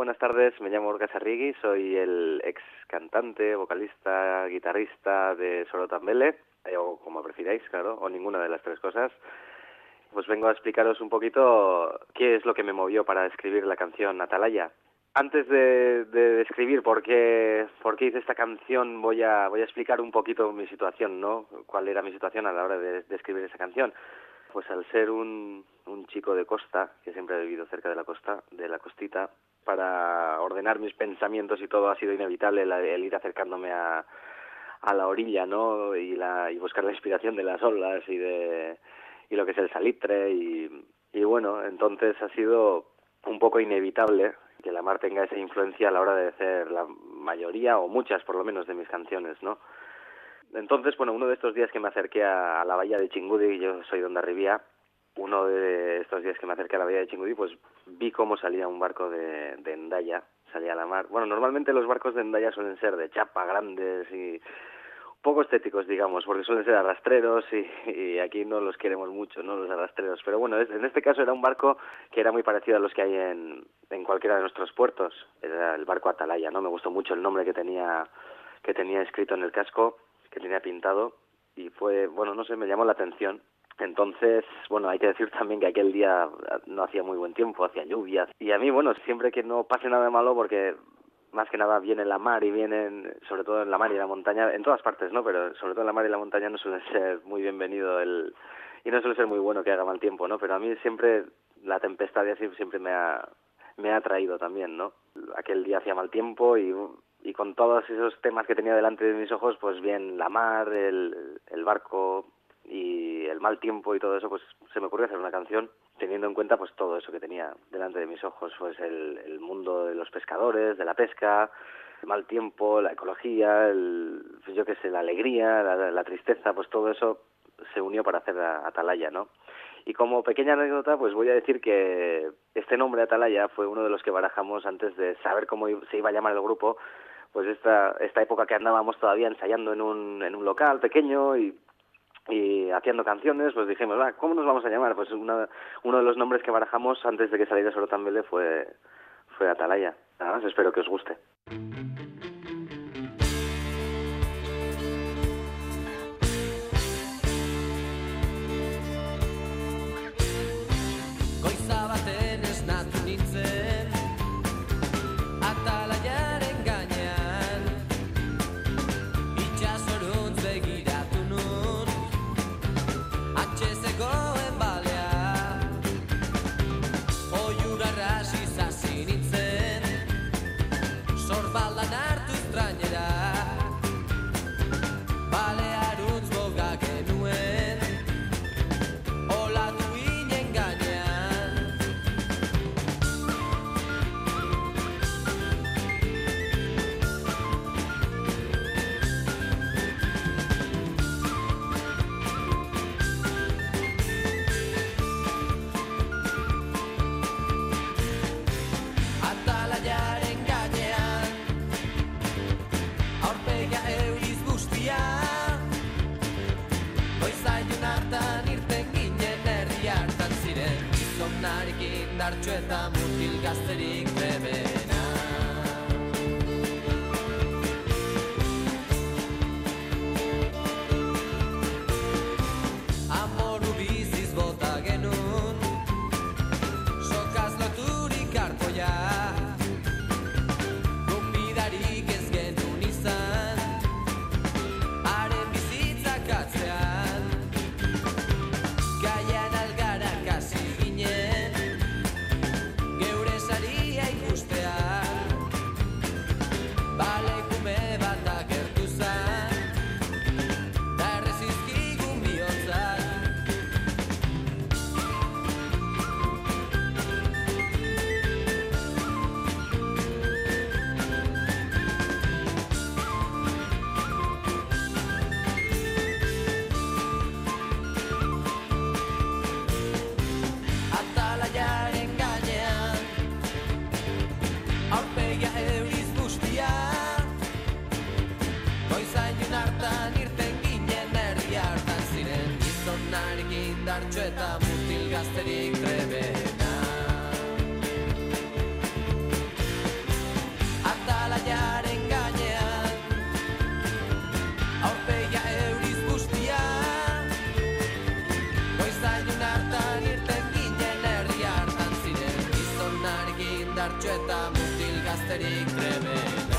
buenas tardes. Me llamo Orca Sarrigui, soy el ex cantante, vocalista, guitarrista de Sorotambele, eh, o como prefiráis, claro, o ninguna de las tres cosas. Pues vengo a explicaros un poquito qué es lo que me movió para escribir la canción Atalaya. Antes de, de describir por qué, por qué hice esta canción, voy a, voy a explicar un poquito mi situación, ¿no? Cuál era mi situación a la hora de, de escribir esa canción. Pues al ser un, un chico de costa, que siempre he vivido cerca de la costa, de la costita, para ordenar mis pensamientos y todo ha sido inevitable el, el ir acercándome a, a la orilla, ¿no? Y, la, y buscar la inspiración de las olas y de y lo que es el salitre y, y bueno, entonces ha sido un poco inevitable que la mar tenga esa influencia a la hora de hacer la mayoría o muchas por lo menos de mis canciones, ¿no? Entonces, bueno, uno de estos días que me acerqué a, la bahía de Chingudi, yo soy de Ondarribía, uno de estos días que me acerqué a la bahía de Chingudi, pues vi cómo salía un barco de, de Endaya, salía a la mar. Bueno, normalmente los barcos de Endaya suelen ser de chapa, grandes y poco estéticos, digamos, porque suelen ser arrastreros y, y, aquí no los queremos mucho, ¿no? Los arrastreros. Pero bueno, en este caso era un barco que era muy parecido a los que hay en, en cualquiera de nuestros puertos. Era el barco Atalaya, ¿no? Me gustó mucho el nombre que tenía, que tenía escrito en el casco, que tenía pintado y fue, bueno, no sé, me llamó la atención. Entonces, bueno, hay que decir también que aquel día no hacía muy buen tiempo, hacía lluvia. Y a mí, bueno, siempre que no pase nada malo, porque más que nada viene la mar y vienen, sobre todo en la mar y la montaña, en todas partes, ¿no? Pero sobre todo en la mar y la montaña no suele ser muy bienvenido el y no suele ser muy bueno que haga mal tiempo, ¿no? Pero a mí siempre la tempestad y así siempre me ha me ha atraído también, ¿no? Aquel día hacía mal tiempo y y con todos esos temas que tenía delante de mis ojos, pues bien la mar, el, el barco y el mal tiempo y todo eso, pues se me ocurrió hacer una canción teniendo en cuenta pues todo eso que tenía delante de mis ojos, pues el, el mundo de los pescadores, de la pesca, el mal tiempo, la ecología, el, pues yo qué sé, la alegría, la, tristeza, pues todo eso se unió para hacer a Atalaya, ¿no? Y como pequeña anécdota, pues voy a decir que este nombre Atalaya fue uno de los que barajamos antes de saber cómo se iba a llamar el grupo, pues esta, esta época que andábamos todavía ensayando en un, en un local pequeño y y haciendo canciones, pues dijimos, ah, ¿cómo nos vamos a llamar? Pues una, uno de los nombres que barajamos antes de que saliera Solo Tambele fue, fue Atalaya. Nada más, espero que os guste. Indartxo eta mutil gazterik martxo eta mutil gazterik trebena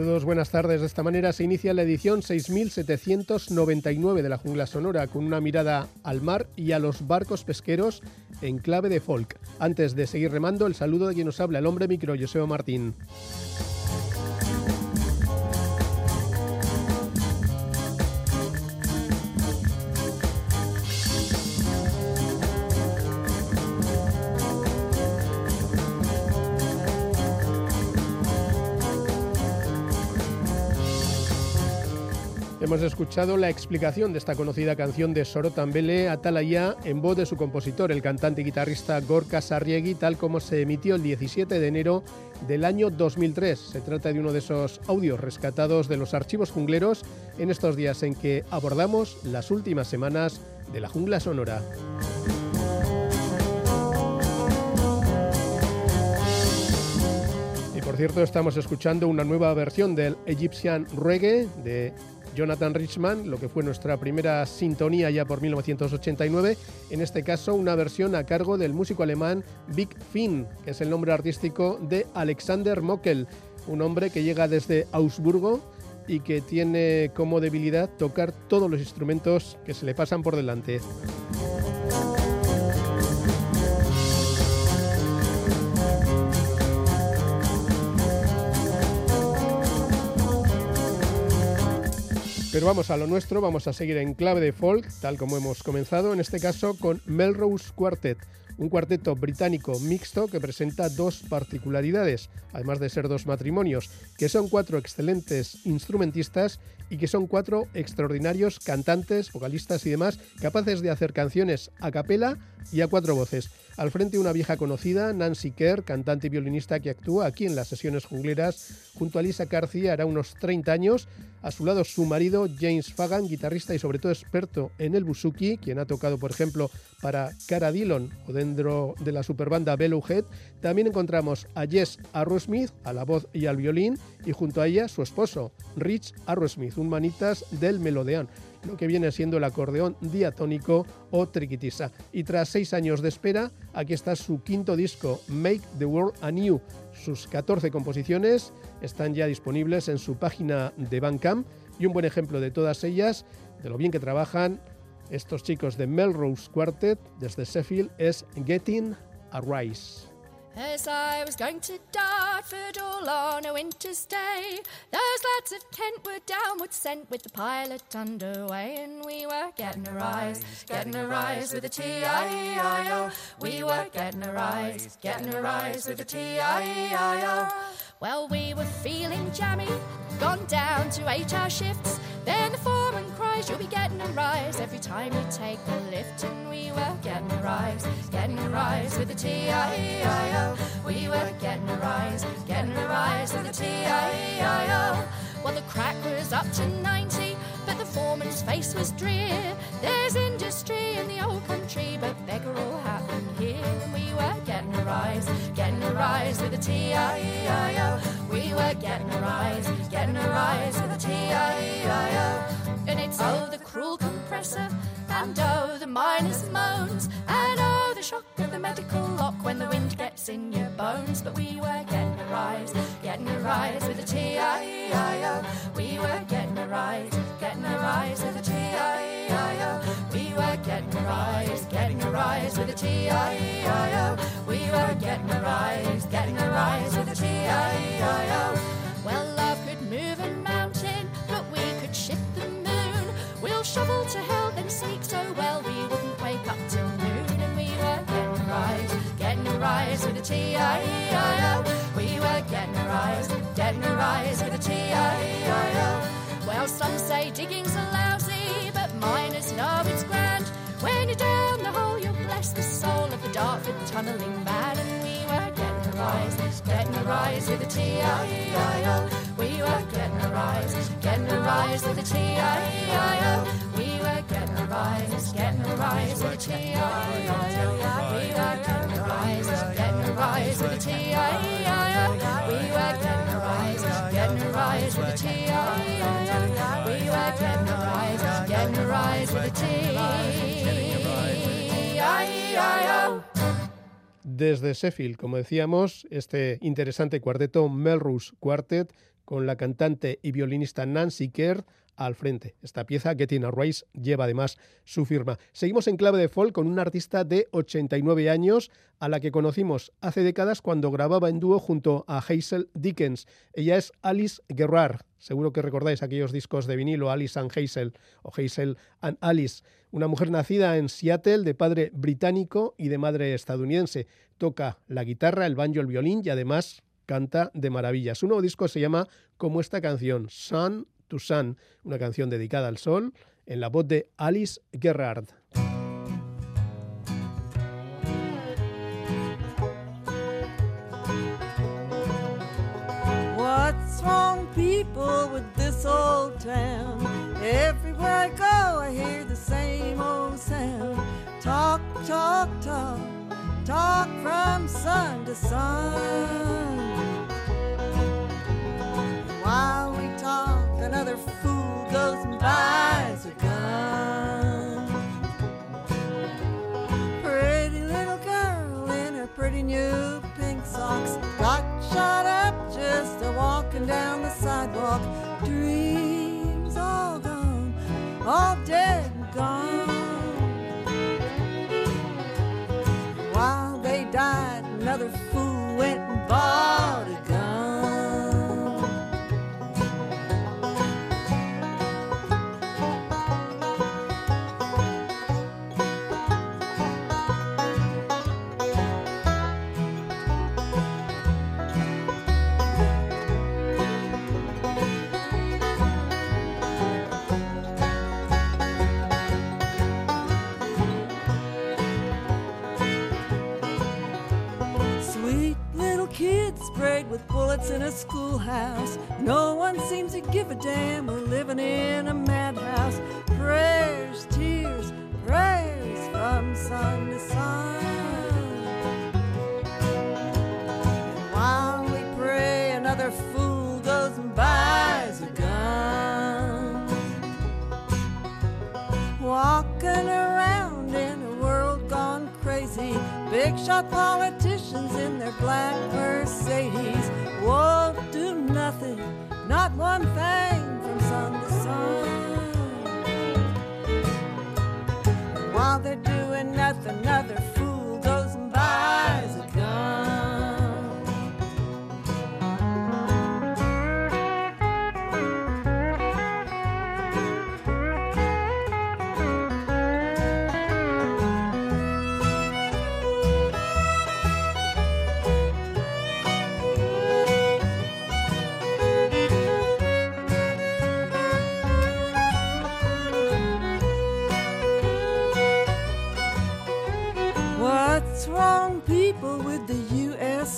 Saludos, buenas tardes. De esta manera se inicia la edición 6799 de la Jungla Sonora con una mirada al mar y a los barcos pesqueros en clave de folk. Antes de seguir remando, el saludo de quien nos habla, el hombre micro, Joseo Martín. Hemos escuchado la explicación de esta conocida canción de Sorotambele Atalaya en voz de su compositor, el cantante y guitarrista Gorka Sarriegi, tal como se emitió el 17 de enero del año 2003. Se trata de uno de esos audios rescatados de los archivos jungleros en estos días en que abordamos las últimas semanas de la jungla sonora. Y por cierto, estamos escuchando una nueva versión del Egyptian Reggae de Jonathan Richman, lo que fue nuestra primera sintonía ya por 1989, en este caso una versión a cargo del músico alemán Big Finn, que es el nombre artístico de Alexander Mockel, un hombre que llega desde Augsburgo y que tiene como debilidad tocar todos los instrumentos que se le pasan por delante. Pero vamos a lo nuestro, vamos a seguir en clave de folk, tal como hemos comenzado, en este caso con Melrose Quartet, un cuarteto británico mixto que presenta dos particularidades, además de ser dos matrimonios, que son cuatro excelentes instrumentistas y que son cuatro extraordinarios cantantes, vocalistas y demás, capaces de hacer canciones a capela y a cuatro voces. Al frente una vieja conocida, Nancy Kerr, cantante y violinista que actúa aquí en las sesiones jungleras junto a Lisa Carthy hará unos 30 años. A su lado su marido, James Fagan, guitarrista y sobre todo experto en el buzuki, quien ha tocado, por ejemplo, para Cara Dillon o dentro de la superbanda Head. También encontramos a Jess Arrowsmith, a la voz y al violín, y junto a ella su esposo, Rich Arrowsmith, un manitas del melodeón lo que viene siendo el acordeón diatónico o triquitisa. Y tras seis años de espera, aquí está su quinto disco, Make the World Anew. Sus 14 composiciones están ya disponibles en su página de Bandcamp y un buen ejemplo de todas ellas, de lo bien que trabajan estos chicos de Melrose Quartet desde Sheffield, es Getting a Rise. As I was going to Dartford all on a winter's day, those lads of Kent were downward sent with the pilot underway, and we were getting a rise, getting a rise with the T-I-E-I-O. We were getting a rise, getting a rise with the T-I-E-I-O. Well, we were feeling jammy, gone down to eight-hour shifts. Then the foreman "You'll be getting a rise every time you take the lift." And we were getting a rise, getting a rise with the T-I-E-I-O. We were getting a rise, getting a rise with the T-I-E-I-O. Well, the crack was up to 90, but the foreman's face was drear. There's industry in the old country, but beggar all happened here. We were getting a rise, getting a rise with the T-I-E-I-O. We were getting a rise, getting a rise with the T-I-E-I-O. And it's oh the cruel compressor, and oh the miner's moans, and oh the shock of the medical lock when the wind gets in your bones. But we were getting a rise, getting a rise with the T-I-E-I-O. We were getting a rise, getting a rise with the T-I-E-I-O. We were getting a rise, getting a rise with the T-I-E-I-O. We were getting a rise, getting a rise with the T-I-E-I-O. Well, love could move a We'll to hell and sleep so well we wouldn't wake up till noon. And we were getting a rise, getting a rise with the T-I-E-I-O. We were getting a rise, getting a rise with the T-I-E-I-O. Well, some say digging's a lousy, but miners know it's grand. When you're down the hole, you'll bless the soul of the Dartford tunnelling man. And we were getting a rise, getting a rise with a T-I-E-I-O. We were getting a rise, getting a rise with a T-I-E-I-O. Desde Sheffield, como decíamos, este interesante cuarteto Melrose Quartet con la cantante y violinista Nancy Kerr al frente. Esta pieza, Getting a Rise, lleva además su firma. Seguimos en clave de folk con una artista de 89 años a la que conocimos hace décadas cuando grababa en dúo junto a Hazel Dickens. Ella es Alice Gerrard. Seguro que recordáis aquellos discos de vinilo Alice and Hazel o Hazel and Alice. Una mujer nacida en Seattle de padre británico y de madre estadounidense. Toca la guitarra, el banjo, el violín y además canta de maravilla. Su nuevo disco se llama como esta canción, Sun to Sun, una canción dedicada al sol, en la voz de Alice Gerrard. What's wrong, people, with this old town? Everywhere I go, I hear the same old sound. Talk, talk, talk, talk from sun to sun. Another fool goes and buys a gun. Pretty little girl in her pretty new pink socks got shot up just a walking down the sidewalk. Dreams all gone, all dead and gone. In a schoolhouse. No one seems to give a damn. We're living in a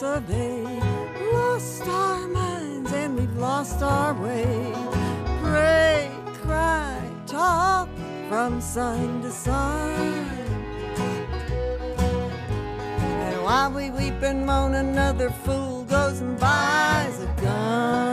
Of Lost our minds and we've lost our way. Pray, cry, talk from sun to sun. And while we weep and moan, another fool goes and buys a gun.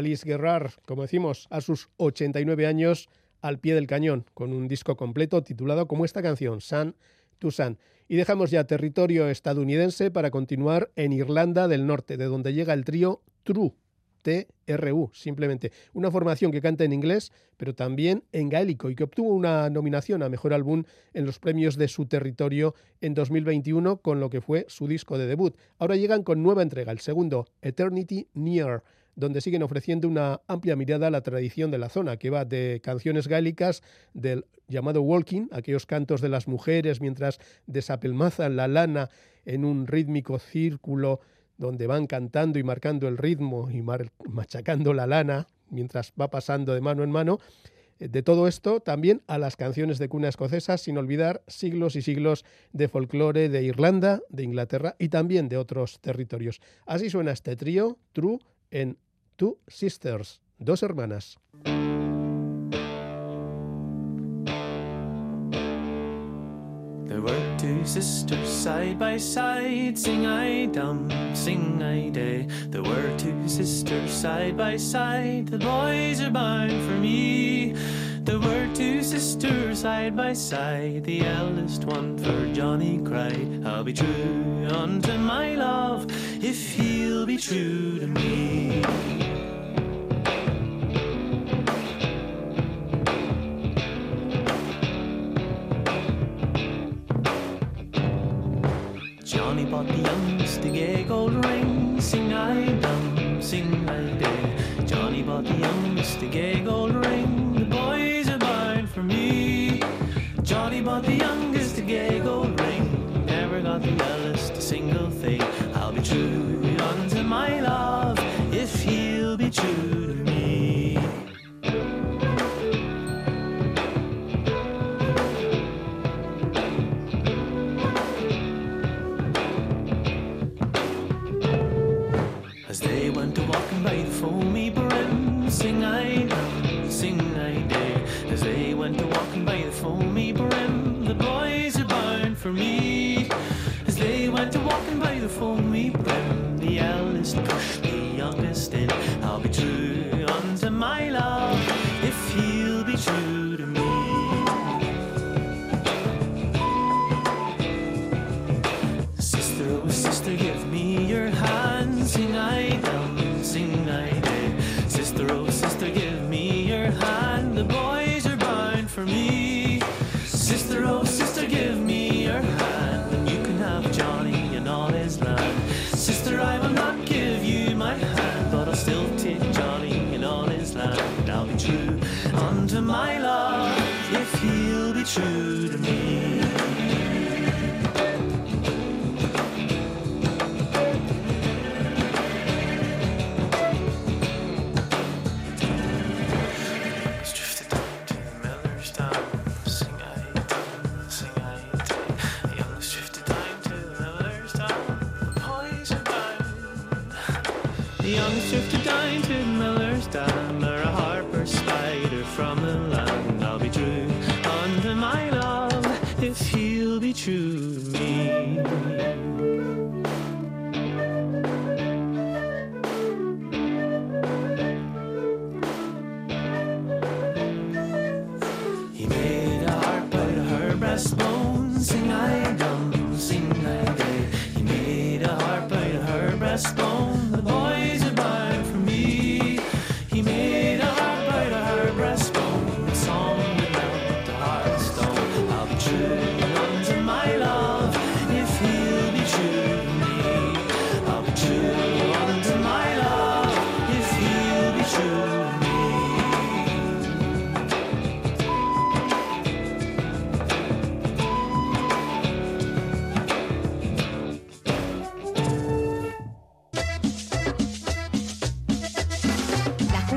Alice Gerrard, como decimos, a sus 89 años al pie del cañón, con un disco completo titulado como esta canción, Sun to Sun. Y dejamos ya territorio estadounidense para continuar en Irlanda del Norte, de donde llega el trío True. TRU, simplemente. Una formación que canta en inglés, pero también en gaélico y que obtuvo una nominación a Mejor Álbum en los premios de su territorio en 2021 con lo que fue su disco de debut. Ahora llegan con nueva entrega, el segundo, Eternity Near. Donde siguen ofreciendo una amplia mirada a la tradición de la zona, que va de canciones gálicas del llamado walking, aquellos cantos de las mujeres mientras desapelmazan la lana en un rítmico círculo donde van cantando y marcando el ritmo y machacando la lana mientras va pasando de mano en mano. Eh, De todo esto también a las canciones de cuna escocesa, sin olvidar siglos y siglos de folclore de Irlanda, de Inglaterra y también de otros territorios. Así suena este trío, True, en Two Sisters, dos hermanas. There were two sisters side by side, sing I dum, sing I day. There were two sisters side by side, the boys are bound for me. There were two sisters side by side, the eldest one for Johnny cried, I'll be true unto my love if he'll be true to me. Johnny bought the youngest a gay gold ring. Sing I dum, sing I day. Johnny bought the youngest a gay gold ring. The rose.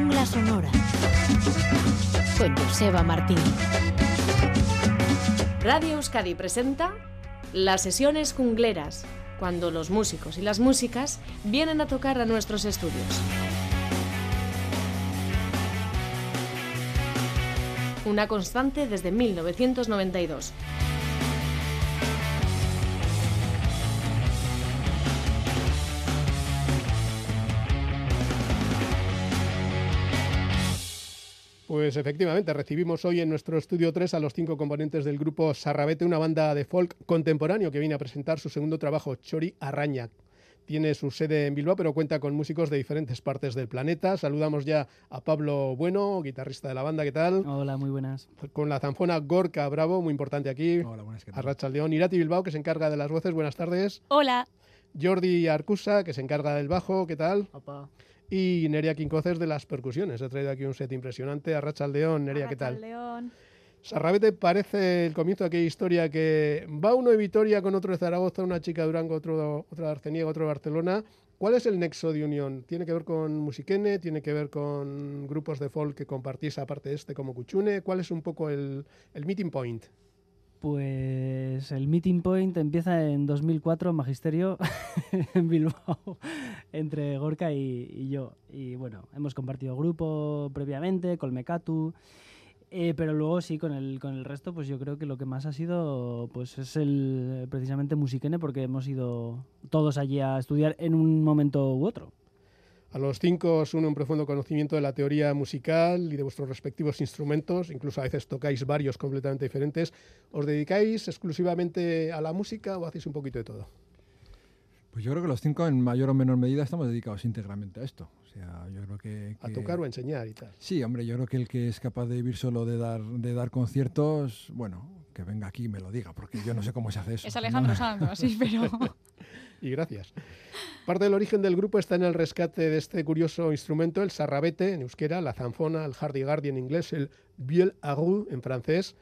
Jungla sonora. Con Joseba Martín. Radio Euskadi presenta las sesiones jungleras, cuando los músicos y las músicas vienen a tocar a nuestros estudios. Una constante desde 1992. Pues efectivamente, recibimos hoy en nuestro estudio 3 a los cinco componentes del grupo Sarrabete, una banda de folk contemporáneo que viene a presentar su segundo trabajo, Chori Araña. Tiene su sede en Bilbao, pero cuenta con músicos de diferentes partes del planeta. Saludamos ya a Pablo Bueno, guitarrista de la banda, ¿qué tal? Hola, muy buenas. Con la zanfona Gorka Bravo, muy importante aquí. Hola, buenas, ¿qué tal? Arracha León, Irati Bilbao, que se encarga de las voces, buenas tardes. Hola. Jordi Arcusa, que se encarga del bajo, ¿qué tal? Papá. Y Nerea Quincoces de las percusiones. Ha traído aquí un set impresionante. Arracha León. Nerea, ¿qué tal? León. Sarrabete parece el comienzo de aquella historia que va uno de Vitoria con otro de Zaragoza, una chica de Durango, otro, otro de Arceniega, otro de Barcelona. ¿Cuál es el nexo de unión? ¿Tiene que ver con Musiquene? ¿Tiene que ver con grupos de folk que compartís aparte de este como Cuchune? ¿Cuál es un poco el, el meeting point? Pues el meeting point empieza en 2004 en Magisterio en Bilbao entre Gorka y, y yo. Y bueno, hemos compartido grupo previamente, Colmecatu, eh, pero luego sí, con el, con el resto, pues yo creo que lo que más ha sido pues es el precisamente Musiquene porque hemos ido todos allí a estudiar en un momento u otro. A los cinco os une un profundo conocimiento de la teoría musical y de vuestros respectivos instrumentos, incluso a veces tocáis varios completamente diferentes. ¿Os dedicáis exclusivamente a la música o hacéis un poquito de todo? Pues yo creo que los cinco en mayor o menor medida estamos dedicados íntegramente a esto. O sea, yo creo que, A tocar o a enseñar y tal. Sí, hombre, yo creo que el que es capaz de vivir solo de dar, de dar conciertos, bueno, que venga aquí y me lo diga, porque yo no sé cómo se hace eso. Es Alejandro Sanz, así, pero... Y gracias. Parte del origen del grupo está en el rescate de este curioso instrumento, el sarrabete en euskera, la zanfona, el hardy-gardy en inglés, el viol agu en francés,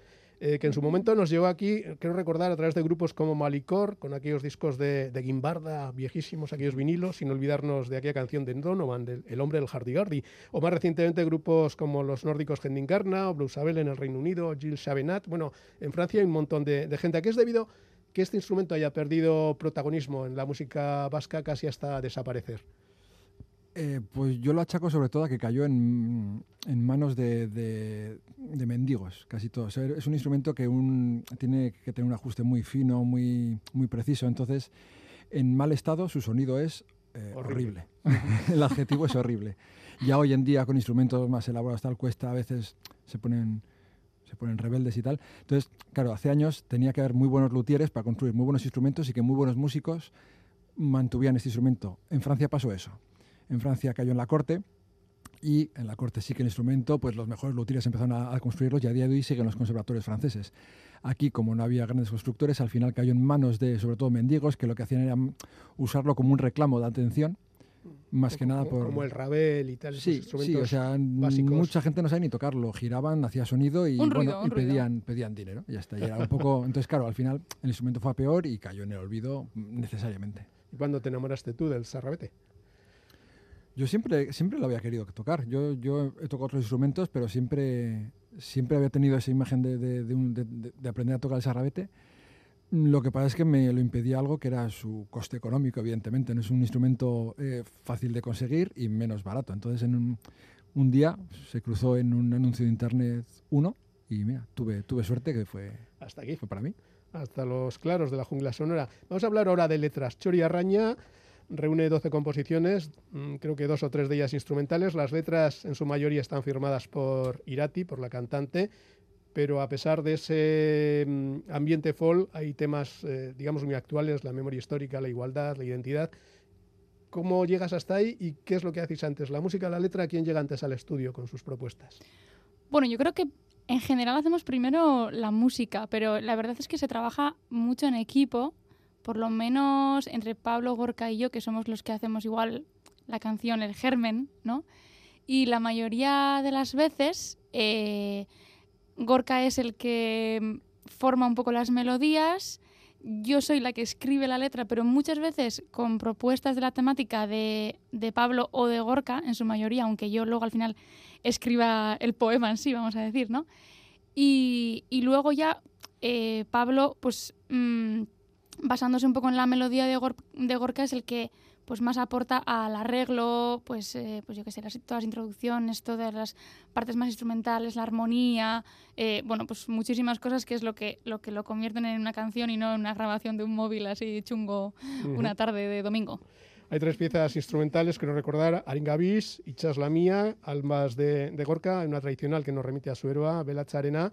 eh, que en su momento nos llegó aquí, quiero recordar, a través de grupos como Malicor, con aquellos discos de, de Guimbarda viejísimos, aquellos vinilos, sin olvidarnos de aquella canción de Donovan, El hombre del hardy-gardy, o más recientemente grupos como los nórdicos Hendingarna o Bluesabel en el Reino Unido, Gilles Chabenat. Bueno, en Francia hay un montón de, de gente. ¿A qué es debido que este instrumento haya perdido protagonismo en la música vasca casi hasta desaparecer? Eh, pues yo lo achaco sobre todo a que cayó en, en manos de, de- de mendigos, casi todo. O sea, es un instrumento que un, tiene que tener un ajuste muy fino, muy, muy preciso. Entonces, en mal estado, su sonido es eh, Horrible. horrible. El adjetivo es horrible. Ya hoy en día, con instrumentos más elaborados, tal cuesta, a veces se ponen se ponen rebeldes y tal. Entonces, claro, hace años tenía que haber muy buenos luthieres para construir muy buenos instrumentos y que muy buenos músicos mantuvieran este instrumento. En Francia pasó eso. En Francia cayó en la corte y en la corte sí que el instrumento, pues los mejores luthieres empezaron a, a construirlos y a día de hoy siguen los conservatorios franceses. Aquí, como no había grandes constructores, al final cayó en manos de, sobre todo, mendigos, que lo que hacían era usarlo como un reclamo de atención, más que nada por... Como el rabel y tal, esos Sí, instrumentos sí, o sea, básicos. mucha gente no sabía ni tocarlo, giraban, hacía sonido y, ruido, bueno, pedían, pedían dinero. Y ya está, y era un poco... Entonces, claro, al final el instrumento fue a peor y cayó en el olvido necesariamente. ¿Y cuándo te enamoraste tú del sarrabete? Yo siempre, siempre lo había querido tocar. Yo, yo he tocado otros instrumentos, pero siempre, siempre había tenido esa imagen de, de- de un- de- de- de aprender a tocar el sarrabete. Lo que pasa es que me lo impedía algo que era su coste económico, evidentemente. No es un instrumento eh, fácil de conseguir y menos barato. Entonces, en un, un día se cruzó en un anuncio de internet uno y mira, tuve, tuve suerte que fue, Hasta aquí. fue para mí. hasta los claros de la jungla sonora. Vamos a hablar ahora de letras. Chori Arraña reúne 12 composiciones, mm, creo que dos o tres de ellas instrumentales. Las letras en su mayoría están firmadas por Irati, por la cantante, pero a pesar de ese mm, ambiente folk hay temas, eh, digamos, muy actuales, la memoria histórica, la igualdad, la identidad. ¿Cómo llegas hasta ahí y qué es lo que hacéis antes? ¿La música, la letra? ¿Quién llega antes al estudio con sus propuestas? Bueno, yo creo que en general hacemos primero la música, pero la verdad es que se trabaja mucho en equipo, por lo menos entre Pablo, Gorka y yo, que somos los que hacemos igual la canción, el germen, ¿no? Y la mayoría de las veces eh, Gorka es el que mm, forma un poco las melodías, yo soy la que escribe la letra, pero muchas veces con propuestas de la temática de, de Pablo o de Gorka, en su mayoría, aunque yo luego al final escriba el poema en sí, vamos a decir, ¿no? Y, y luego ya eh, Pablo, pues mm, basándose un poco en la melodía de, Gor- de Gorka, es el que pues más aporta al arreglo, pues, eh, pues yo qué sé, las, todas las introducciones, todas las partes más instrumentales, la armonía, eh, bueno, pues muchísimas cosas que es lo que, lo que lo convierten en una canción y no en una grabación de un móvil así chungo una tarde de domingo. Hay tres piezas instrumentales, quiero recordar, Aringabis, Ichas la mía, Almas de, de Gorka, una tradicional que nos remite a su héroe, Bela Charena.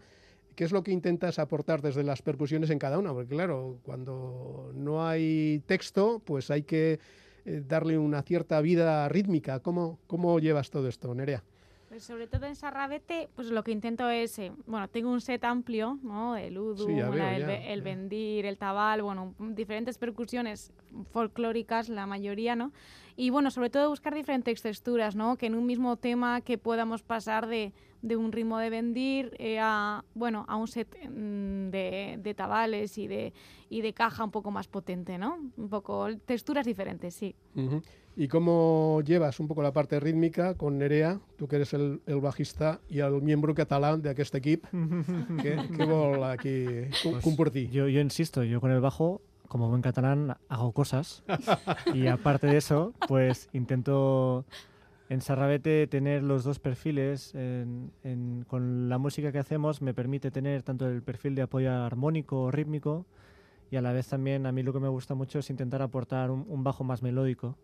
¿Qué es lo que intentas aportar desde las percusiones en cada una? Porque claro, cuando no hay texto, pues hay que eh, darle una cierta vida rítmica. ¿Cómo, cómo llevas todo esto, Nerea? Pues sobre todo en Sarrabete, pues lo que intento es, eh, bueno, tengo un set amplio, ¿no? El udu, Sí, ya veo, la- el, ya, el ya. bendir, el tabal, bueno, diferentes percusiones folclóricas, la mayoría, ¿no? Y bueno, sobre todo buscar diferentes texturas, ¿no? Que en un mismo tema que podamos pasar de, de un ritmo de vendir eh, a, bueno, a un set mm, de, de tabales y de, y de caja un poco más potente, ¿no? Un poco texturas diferentes, sí. ¿Y cómo llevas un poco la parte rítmica con Nerea, tú que eres el, el bajista y el miembro catalán de aquest equip? què vol aquí Pues compartir? Yo, yo insisto, yo con el bajo, como buen catalán, hago cosas. y aparte de eso, pues intento en Sarrabete tener los dos perfiles. en- en- con la música que hacemos me permite tener tanto el perfil de apoyo armónico o rítmico y a la vez también a mí lo que me gusta mucho es intentar aportar un, un bajo más melódico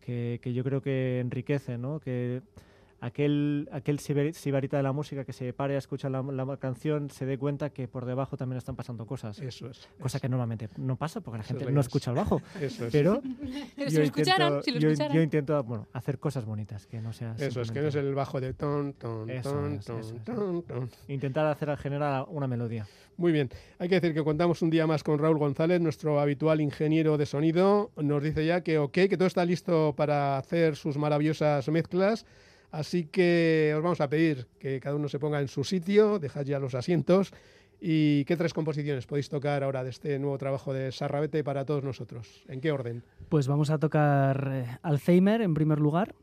que, que yo creo que enriquece, ¿no? Que aquel, aquel sibar- sibarita de la música que se pare a escuchar la, la canción se dé cuenta que por debajo también están pasando cosas. Eso es. Cosa que normalmente no pasa porque la Eso es gente la no escucha el bajo. Eso es. Pero, Pero si yo lo intento- si lo yo- escucharan. yo intento bueno, hacer cosas bonitas, que no sea Eso es, que no es el bajo de ton, ton, Eso ton, es, ton, eso es. ton, ton. Intentar hacer generar una melodía. Muy bien, hay que decir que contamos un día más con Raúl González, nuestro habitual ingeniero de sonido. Nos dice ya que ok, que todo está listo para hacer sus maravillosas mezclas. Así que os vamos a pedir que cada uno se ponga en su sitio, dejad ya los asientos. ¿Y qué tres composiciones podéis tocar ahora de este nuevo trabajo de Sarrabete para todos nosotros? ¿En qué orden? Pues vamos a tocar eh, Alzheimer en primer lugar,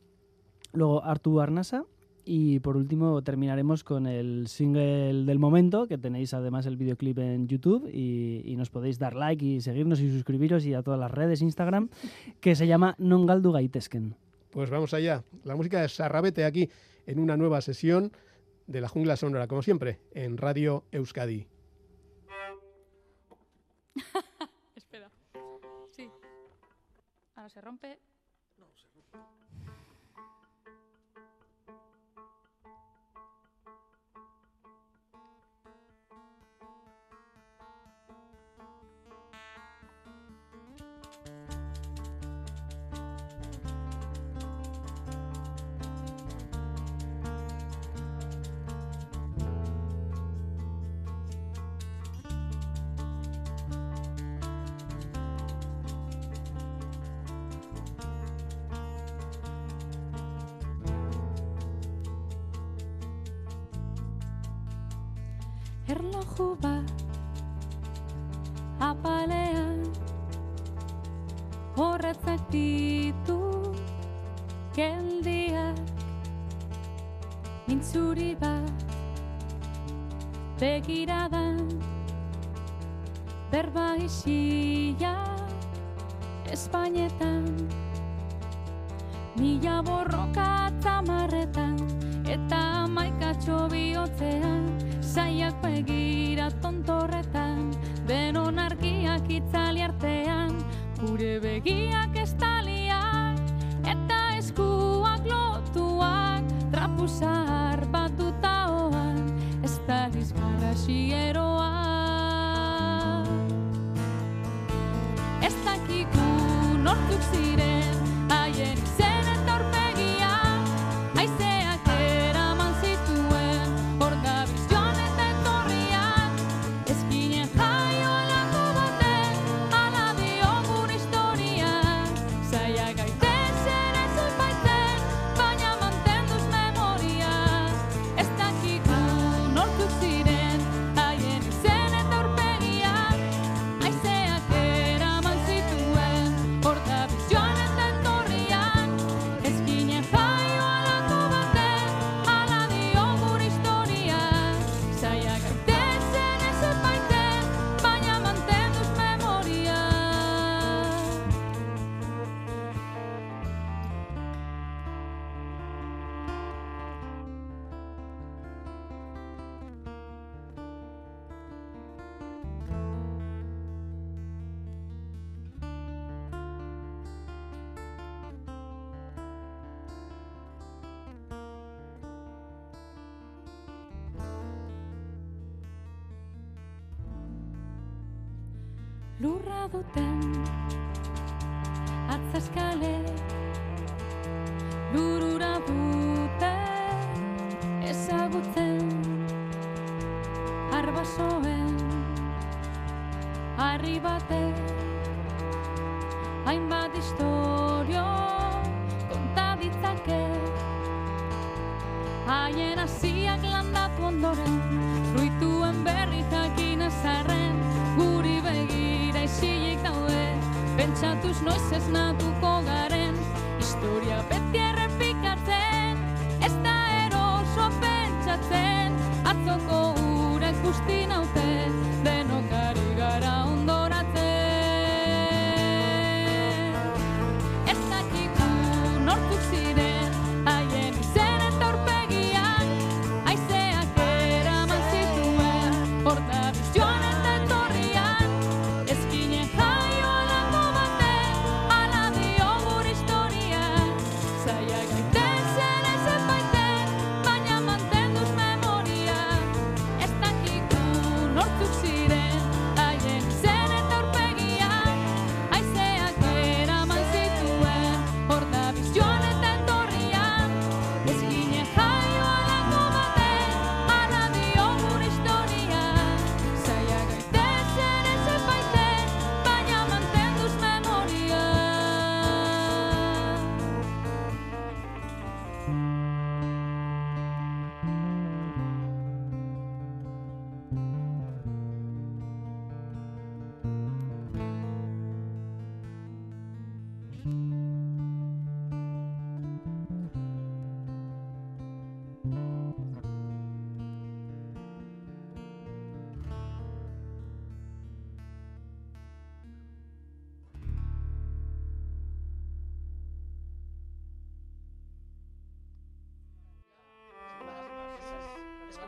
luego Artu Arnasa y por último terminaremos con el single del momento, que tenéis además el videoclip en YouTube y, nos podéis dar like y seguirnos y suscribiros y a todas las redes Instagram, que se llama Non Galdu Gaitezken. Pues vamos allá. La música de Sarrabete aquí en una nueva sesión de la jungla sonora, como siempre, en Radio Euskadi. Espera. Sí. Ahora se rompe. Bat apalean horretzak ditu geldiak mintzuri bat begiradan berba isiak Espainetan Mila borroka tamarretan Eta maikatxo bihotzean Zaiak begira tontorretan Denon argiak itzali artean. Gure begiak estaliak Eta eskuak lotuak Trapuzar batuta hoan Ez da dizgarra Ez dakigu nortzuk ziren lurra duten atzaskale lurura dute ezagutzen arbasoen harri bate hainbat historio konta ditzake. Haien hasiak landatu ondoren fruituen berri jakin ezarren guri begin isilik daude Pentsatuz noiz esnatuko garen Historia beti errepikatzen Ez da eroso pentsatzen Atzoko ura ikusti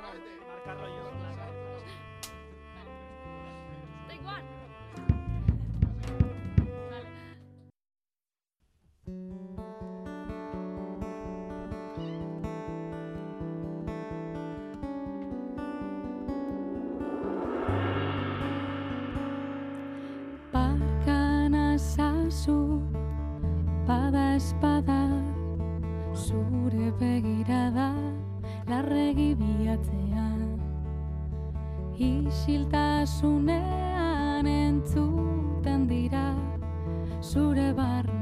Marca rollo. Espada isiltasunean entzuten dira zure barna.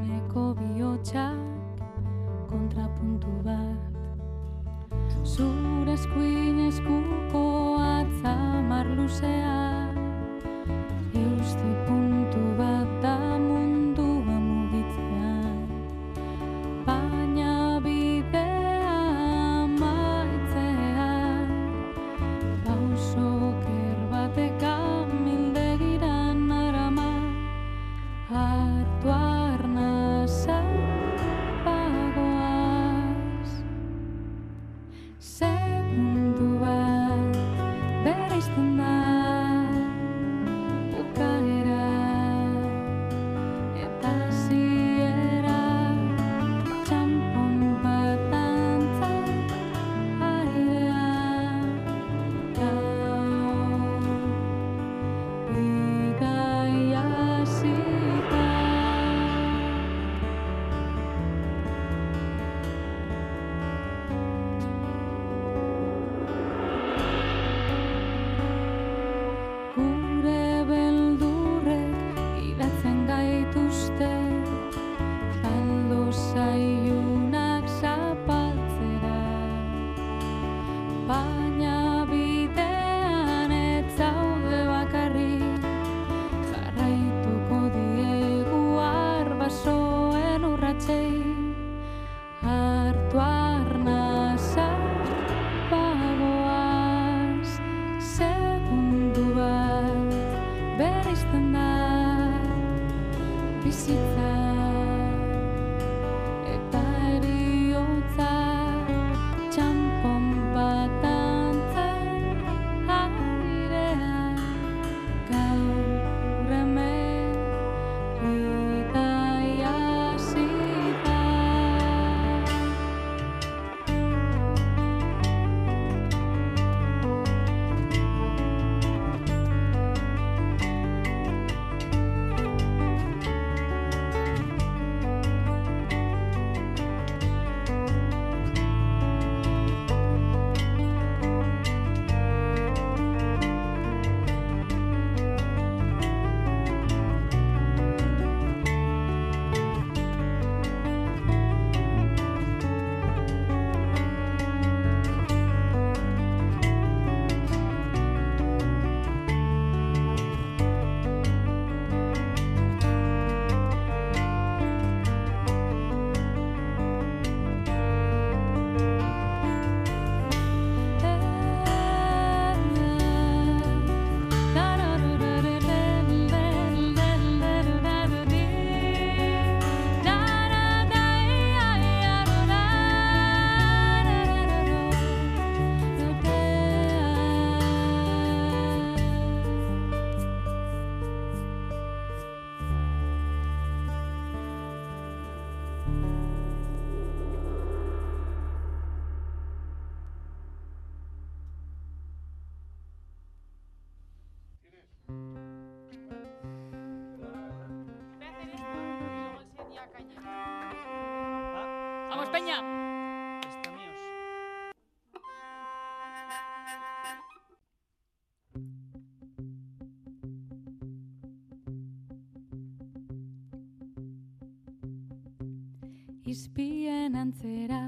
Izpien antzera,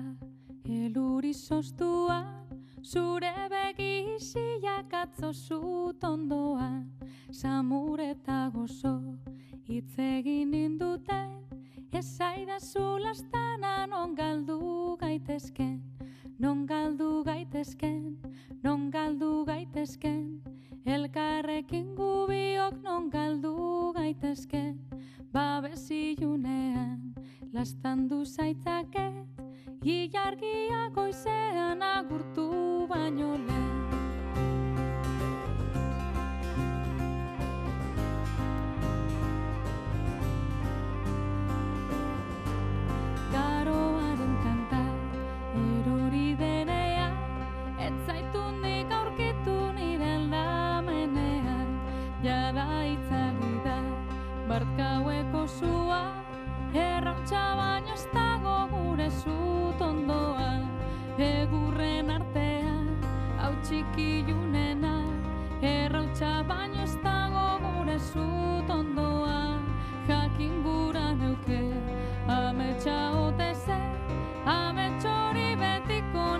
eluri sostua, zure begisiak atzo zut ondoan, samur eta gozo, hitz egin ninduten, ezaidazu lastana non galdu gaitezken, non galdu gaitezken, non galdu gaitezken, elkarrekin gubiok non galdu gaitezken, babesilunean, lastan du zaitzaket, gilargia goizean agurtu baino lehen. Garoaren kanta, erori denea, etzaitu nik aurkitu niren lamenean, jada itzali da, barkaueko zuak errautsa baino ez dago gure zut ondoan, egurren artean, hau txiki junena, errautsa baino ez dago gure zut ondoan, jakin gura neuke, ametsa ote zen, amets hori betiko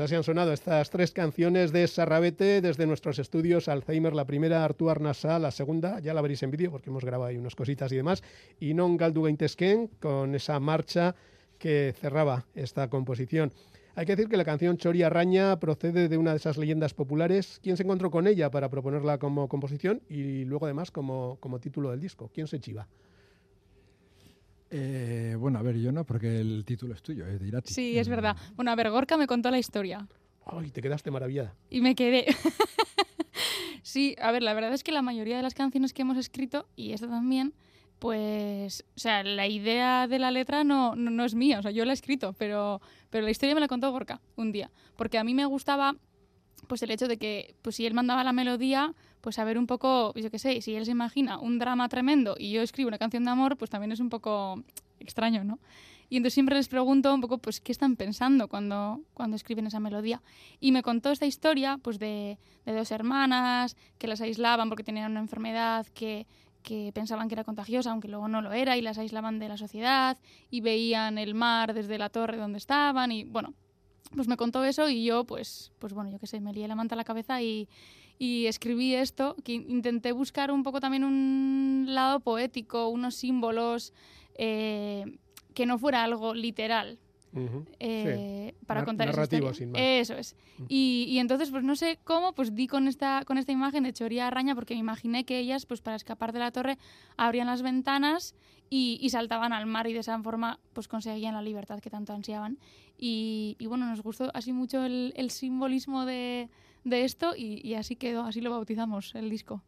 Pues así han sonado estas tres canciones de Sarrabete desde nuestros estudios Alzheimer, la primera, Artuar Nasa, la segunda, ya la veréis en vídeo porque hemos grabado ahí unas cositas y demás, y Non Galdu Gaintesken con esa marcha que cerraba esta composición. Hay que decir que la canción Chori Arraña procede de una de esas leyendas populares. ¿Quién se encontró con ella para proponerla como composición y luego además como, como título del disco? ¿Quién se chiva? Eh, bueno, a ver, yo no, porque el título es tuyo, es de Irati. Sí, es verdad. Bueno, a ver, Gorka me contó la historia Ay, te quedaste maravillada. y me quedé. sí, a ver, la verdad es que la mayoría de las canciones que hemos escrito, y esta también, pues, o sea, la idea de la letra no, no, no es mía, o sea, yo la he escrito, pero, pero la historia me la contó Gorka un día, porque a mí me gustaba pues el hecho de que pues si él mandaba la melodía, pues saber un poco, yo qué sé, si él se imagina un drama tremendo y yo escribo una canción de amor, pues también es un poco extraño, ¿no? Y entonces siempre les pregunto un poco, pues, ¿qué están pensando cuando, cuando escriben esa melodía? Y me contó esta historia, pues, de, de dos hermanas que las aislaban porque tenían una enfermedad que, que pensaban que era contagiosa, aunque luego no lo era, y las aislaban de la sociedad, y veían el mar desde la torre donde estaban, y bueno, pues me contó eso y yo, pues, pues bueno, yo qué sé, me lié la manta a la cabeza y, y escribí esto, que in- intenté buscar un poco también un lado poético, unos símbolos, eh, que no fuera algo literal. Ujú, eh, sí. para Nar- contar narrativo, sin más. Eso es. Y, y entonces, pues no sé cómo, pues di con esta, con esta imagen de Choría Araña, porque me imaginé que ellas, pues para escapar de la torre, abrían las ventanas y, y saltaban al mar y de esa forma, pues conseguían la libertad que tanto ansiaban. Y, y bueno, nos gustó así mucho el, el simbolismo de, de esto y, y así quedó, así lo bautizamos el disco.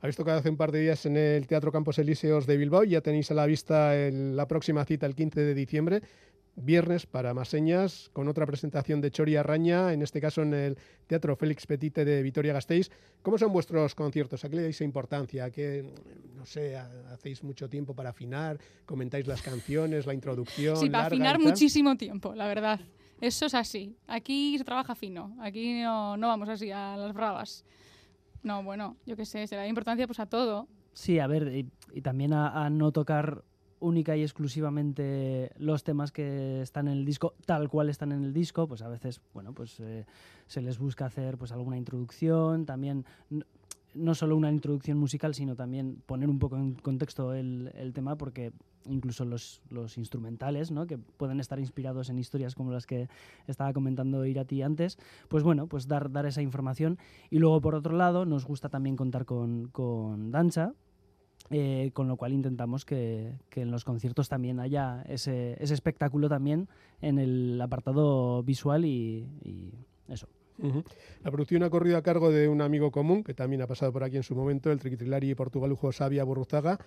Habéis tocado hace un par de días en el Teatro Campos Elíseos de Bilbao y ya tenéis a la vista el- la próxima cita el 15 de diciembre, viernes para más señas, con otra presentación de Chori Arraña, en este caso en el Teatro Félix Petite de Vitoria-Gasteiz. ¿Cómo son vuestros conciertos? ¿A qué le dais importancia? ¿A qué, no sé, ha- hacéis mucho tiempo para afinar? ¿Comentáis las canciones, la introducción? Sí, para larga afinar muchísimo tiempo, la verdad. Eso es así. Aquí se trabaja fino. Aquí no, no vamos así a las bravas. No, bueno, yo qué sé, se le da importancia pues a todo. Sí, a ver, y, también a, no tocar única y exclusivamente los temas que están en el disco tal cual están en el disco, pues a veces, bueno, pues eh, se les busca hacer pues alguna introducción, también no solo una introducción musical, sino también poner un poco en contexto el, el tema, porque incluso los, los instrumentales, ¿no? que pueden estar inspirados en historias como las que estaba comentando Irati antes, pues bueno, pues dar, dar esa información. Y luego, por otro lado, nos gusta también contar con, con danza, eh, con lo cual intentamos que, que en los conciertos también haya ese, ese espectáculo también en el apartado visual y, eso. La producción ha corrido a cargo de un amigo común que también ha pasado por aquí en su momento, el triquitrilari portugalujo Sabia Borruzaga,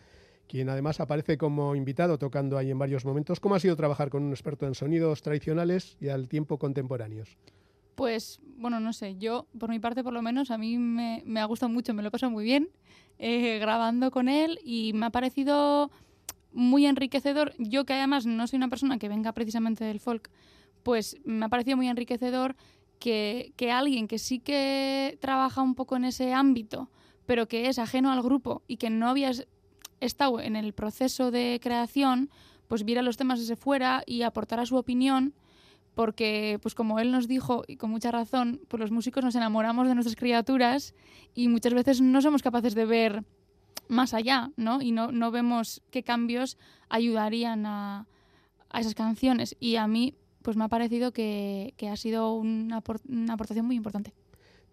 quien además aparece como invitado tocando ahí en varios momentos. ¿Cómo ha sido trabajar con un experto en sonidos tradicionales y al tiempo contemporáneos? Pues, bueno, no sé, yo, por mi parte por lo menos, a mí me, ha gustado mucho, me lo he pasado muy bien eh, grabando con él y me ha parecido muy enriquecedor. Yo que además no soy una persona que venga precisamente del folk, pues me ha parecido muy enriquecedor que, que alguien que sí que trabaja un poco en ese ámbito, pero que es ajeno al grupo y que no había es- estado en el proceso de creación, pues viera los temas desde fuera y aportara su opinión porque, pues como él nos dijo, y con mucha razón, pues los músicos nos enamoramos de nuestras criaturas y muchas veces no somos capaces de ver más allá, ¿no? Y no, no vemos qué cambios ayudarían a, a esas canciones. Y a mí, pues me ha parecido que, que ha sido una, una aportación muy importante.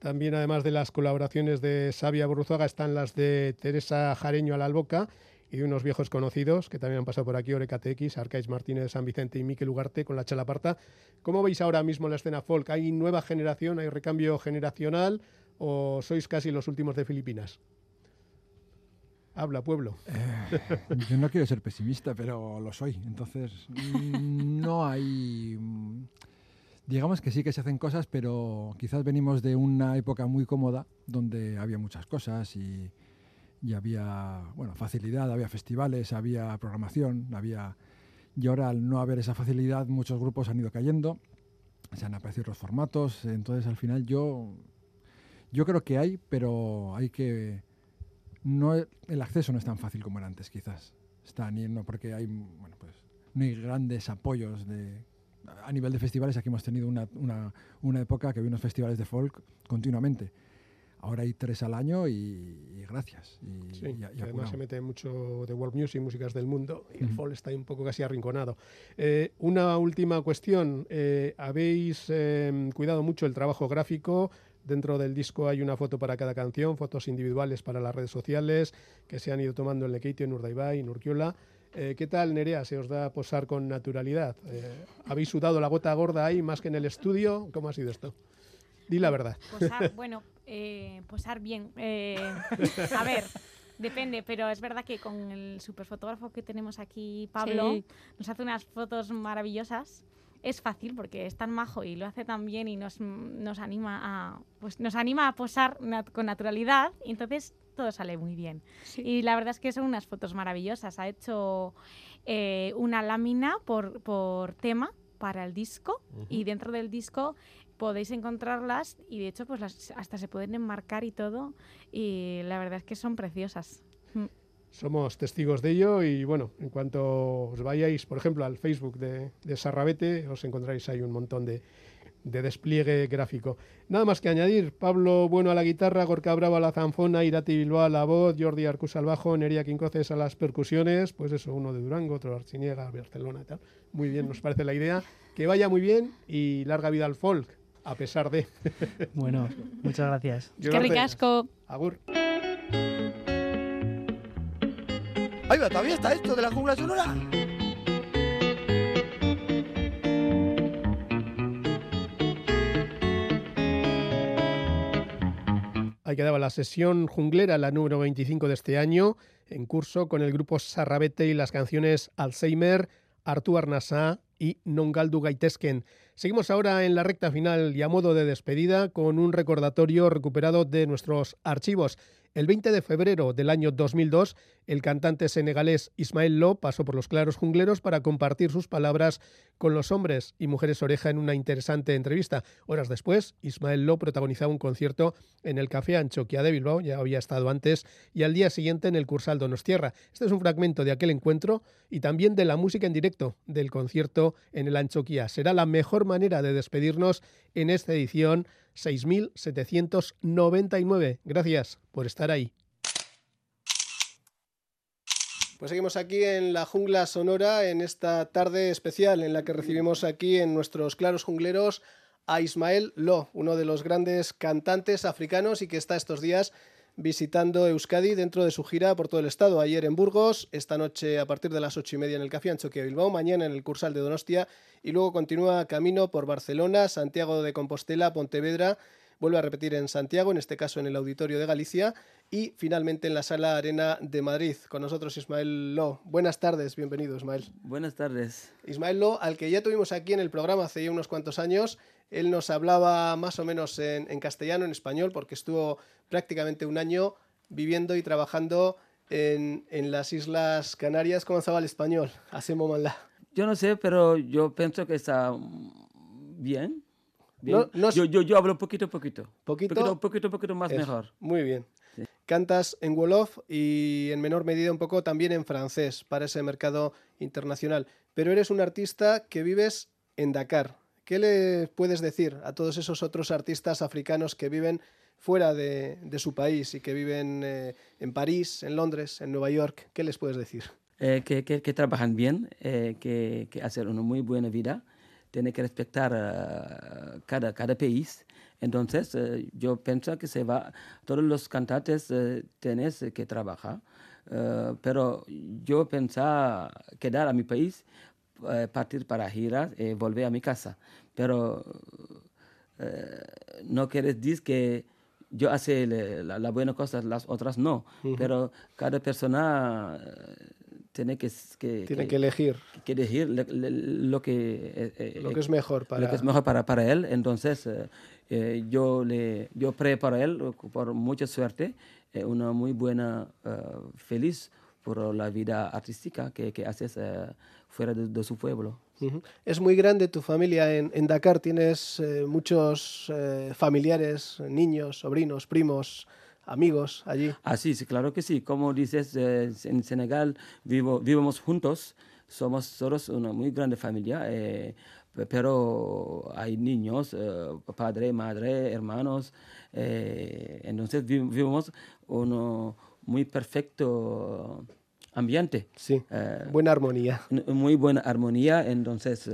También, además de las colaboraciones de Sabia Borruzaga, están las de Teresa Jareño a la Alboca y de unos viejos conocidos que también han pasado por aquí, Oreca TX, Arcais Martínez de San Vicente y Miquel Ugarte con la Chalaparta. ¿Cómo veis ahora mismo la escena folk? ¿Hay nueva generación, hay recambio generacional o sois casi los últimos de Filipinas? Habla, pueblo. Yo no quiero ser pesimista, pero lo soy. Entonces, mm, no hay... Digamos que sí que se hacen cosas, pero quizás venimos de una época muy cómoda donde había muchas cosas y, y había bueno, facilidad, había festivales, había programación, había... Y ahora al no haber esa facilidad, muchos grupos han ido cayendo, se han aparecido otros formatos, entonces al final yo, yo creo que hay, pero hay que no el acceso no es tan fácil como era antes quizás. Está ni porque hay bueno pues no hay grandes apoyos de a nivel de festivales aquí hemos tenido una, una, una época que había unos festivales de folk continuamente ahora hay tres al año y, y gracias y, Sí, y- y además se mete mucho de world music, músicas del mundo, y el Ujú. folk está ahí un poco casi arrinconado. Eh, una última cuestión, eh, habéis eh, cuidado mucho el trabajo gráfico, dentro del disco hay una foto para cada canción, fotos individuales para las redes sociales, que se han ido tomando en Lekeitio, en Urdaibai, en Urquiola. Eh, ¿Qué tal, Nerea? ¿Se os da posar con naturalidad? Eh, ¿Habéis sudado la gota gorda ahí más que en el estudio? ¿Cómo ha sido esto? Di la verdad. Posar, bueno, eh, posar bien. Eh, a ver, depende, pero es verdad que con el superfotógrafo que tenemos aquí, Pablo, Sí. nos hace unas fotos maravillosas. Es fácil porque es tan majo y lo hace tan bien y nos, nos anima a pues nos anima a posar nat- con naturalidad y entonces todo sale muy bien. Y la verdad es que son unas fotos maravillosas. Ha hecho eh, una lámina por, por tema para el disco y dentro del disco podéis encontrarlas y de hecho pues las, hasta se pueden enmarcar y todo y la verdad es que son preciosas. Mm. Somos testigos de ello y bueno, en cuanto os vayáis, por ejemplo, al Facebook de, de Sarrabete, os encontráis ahí un montón de, de despliegue gráfico. Nada más que añadir, Pablo Bueno a la guitarra, Gorka Bravo a la zanfona, Irati Bilbao a la voz, Jordi Arcus al bajo, Neria Quincoces a las percusiones, pues eso, uno de Durango, otro de Arciniega, Barcelona y tal. Muy bien, nos parece la idea. Que vaya muy bien y larga vida al folk, a pesar de... Bueno, muchas gracias. Es que ricasco. Agur. Ahí va, todavía está esto de la jungla sonora. Ahí quedaba la sesión junglera, la número 25 de este año, en curso con el grupo Sarrabete y las canciones Alzheimer, Artu Arnasá y Nongaldu Gaitesken. Seguimos ahora en la recta final y a modo de despedida con un recordatorio recuperado de nuestros archivos. El 20 de febrero del año 2002, el cantante senegalés Ismael Lo pasó por los claros jungleros para compartir sus palabras con los hombres y mujeres oreja en una interesante entrevista. Horas después, Ismael Lo protagonizaba un concierto en el Café Anchoquia de Bilbao, ya había estado antes, y al día siguiente en el Cursal Donostierra. Este es un fragmento de aquel encuentro y también de la música en directo del concierto en el Anchoquia. Será la mejor manera de despedirnos en esta edición 6799. Gracias por estar ahí. Pues seguimos aquí en la jungla sonora en esta tarde especial en la que recibimos aquí en nuestros claros jungleros a Ismael Lo, uno de los grandes cantantes africanos y que está estos días visitando Euskadi dentro de su gira por todo el estado. Ayer en Burgos, esta noche a partir de las ocho y media en el Café Anchoquia Bilbao, mañana en el Cursal de Donostia y luego continúa camino por Barcelona, Santiago de Compostela, Pontevedra, vuelve a repetir en Santiago, en este caso en el Auditorio de Galicia y finalmente en la Sala Arena de Madrid. Con nosotros Ismael Lo. Buenas tardes, bienvenido Ismael. Buenas tardes. Ismael Lo, al que ya tuvimos aquí en el programa hace ya unos cuantos años, él nos hablaba más o menos en, en castellano, en español, porque estuvo prácticamente un año viviendo y trabajando en, en las Islas Canarias. ¿Cómo estaba el español? Hace momento. Yo no sé, pero yo pienso que está bien. Bien. No- no- yo, yo, yo hablo poquito a poquito. ¿Poquito? Poquito, poquito, poquito más Eso, mejor. Muy bien. Cantas en Wolof y en menor medida un poco también en francés para ese mercado internacional. Pero eres un artista que vives en Dakar. ¿Qué le puedes decir a todos esos otros artistas africanos que viven fuera de, de su país y que viven eh, en París, en Londres, en Nueva York? ¿Qué les puedes decir? Eh, que, que, que trabajan bien, eh, que, que hacen una muy buena vida. Tiene que respetar eh, cada, cada país. Entonces, eh, yo pienso que se va, todos los cantantes eh, tienen que trabajar. Pero yo pensaba quedar a mi país, partir para giras y volver a mi casa. Pero no quiere decir que yo hace la, la buena cosa, las otras no. Pero cada persona tiene que, que, Tiene que elegir. que elegir le- le- lo que eh, eh, Lo que es mejor lo para- que es mejor para, para él. Entonces eh, eh, yo le yo preparo a él eh, por mucha suerte, eh, una muy buena, eh, feliz por la vida artística que, que haces eh, fuera de, de su pueblo. Ujú. Es muy grande tu familia en, en Dakar. Tienes muchos familiares, niños, sobrinos, primos, amigos allí. Ah, sí, sí, claro que sí. Como dices, eh, en Senegal vivo, vivimos juntos, somos todos una muy grande familia, eh, pe- pero hay niños, eh, padre, madre, hermanos, entonces vi- vivimos un muy perfecto ambiente. Sí, buena armonía. Muy buena armonía, entonces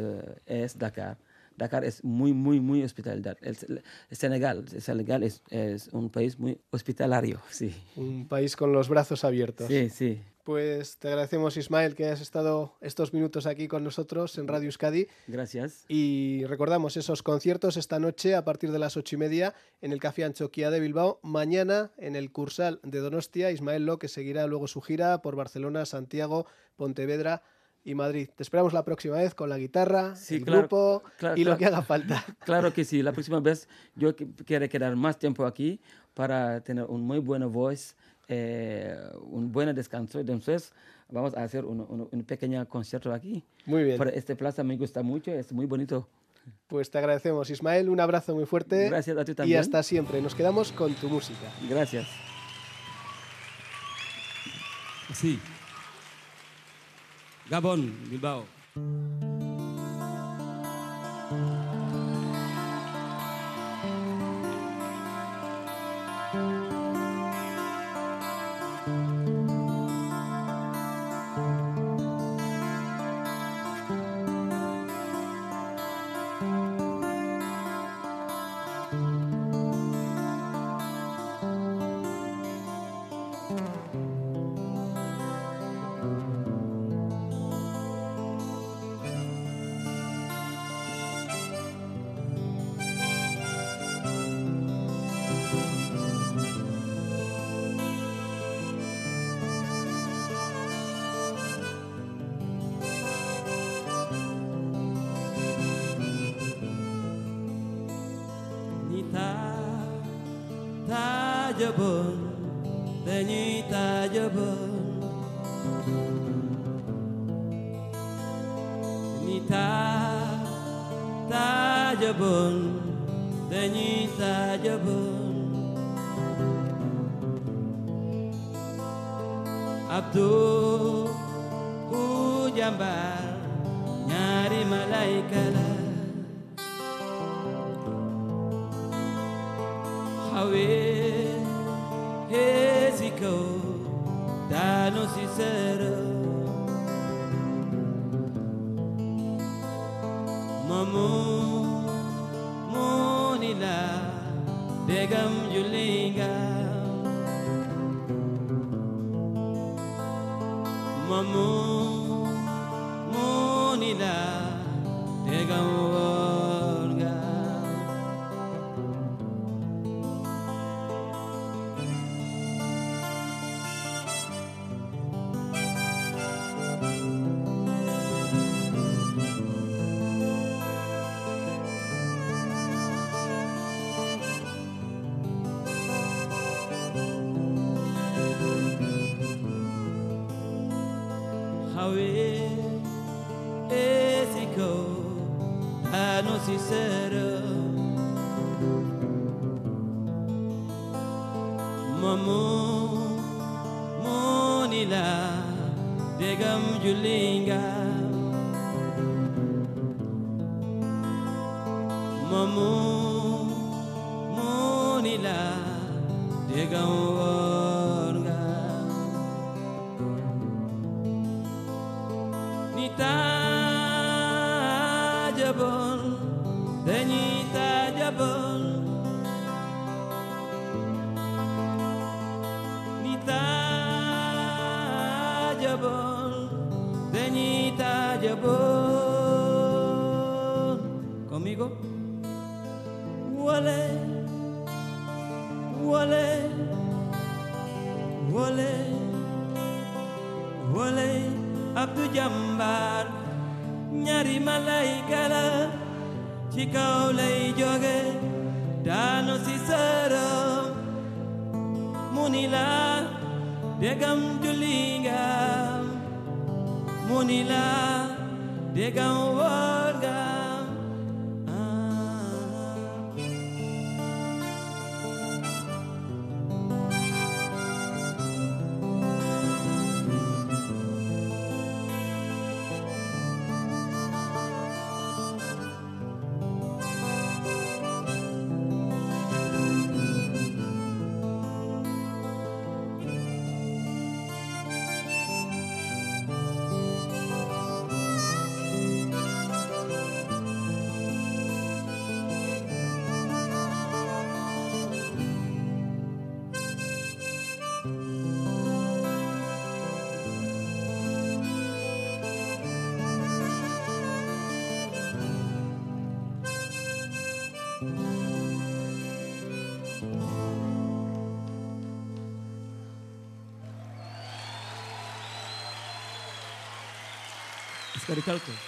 es Dakar. Dakar es muy, muy, muy hospitalario. El, el Senegal, el Senegal es, es un país muy hospitalario, sí. Un país con los brazos abiertos. Sí, sí. Pues te agradecemos, Ismael, que hayas estado estos minutos aquí con nosotros en Radio Euskadi. Gracias. Y recordamos esos conciertos esta noche a partir de las ocho y media en el Café Anchoquia de Bilbao. Mañana en el Cursal de Donostia, Ismael Lo, que seguirá luego su gira por Barcelona, Santiago, Pontevedra y Madrid. Te esperamos la próxima vez con la guitarra, Sí, el claro, grupo claro, y lo claro. que haga falta. Claro que sí. La próxima vez yo qui- quiero quedar más tiempo aquí para tener una muy buena voz, eh, un buen descanso. Entonces vamos a hacer un, un- un pequeño concierto aquí. Muy bien. Por este plaza me gusta mucho, es muy bonito. Pues te agradecemos, Ismael. Un abrazo muy fuerte. Gracias a ti Y también. hasta siempre. Nos quedamos con tu música. Gracias. Sí. Gabon, Bilbao. عجب Abdu ku jambal nyari malaikat. Hawe heziko danu sisa kaw lay jóge daanu si sërëm mu dégam julli nga mu dégam Telco.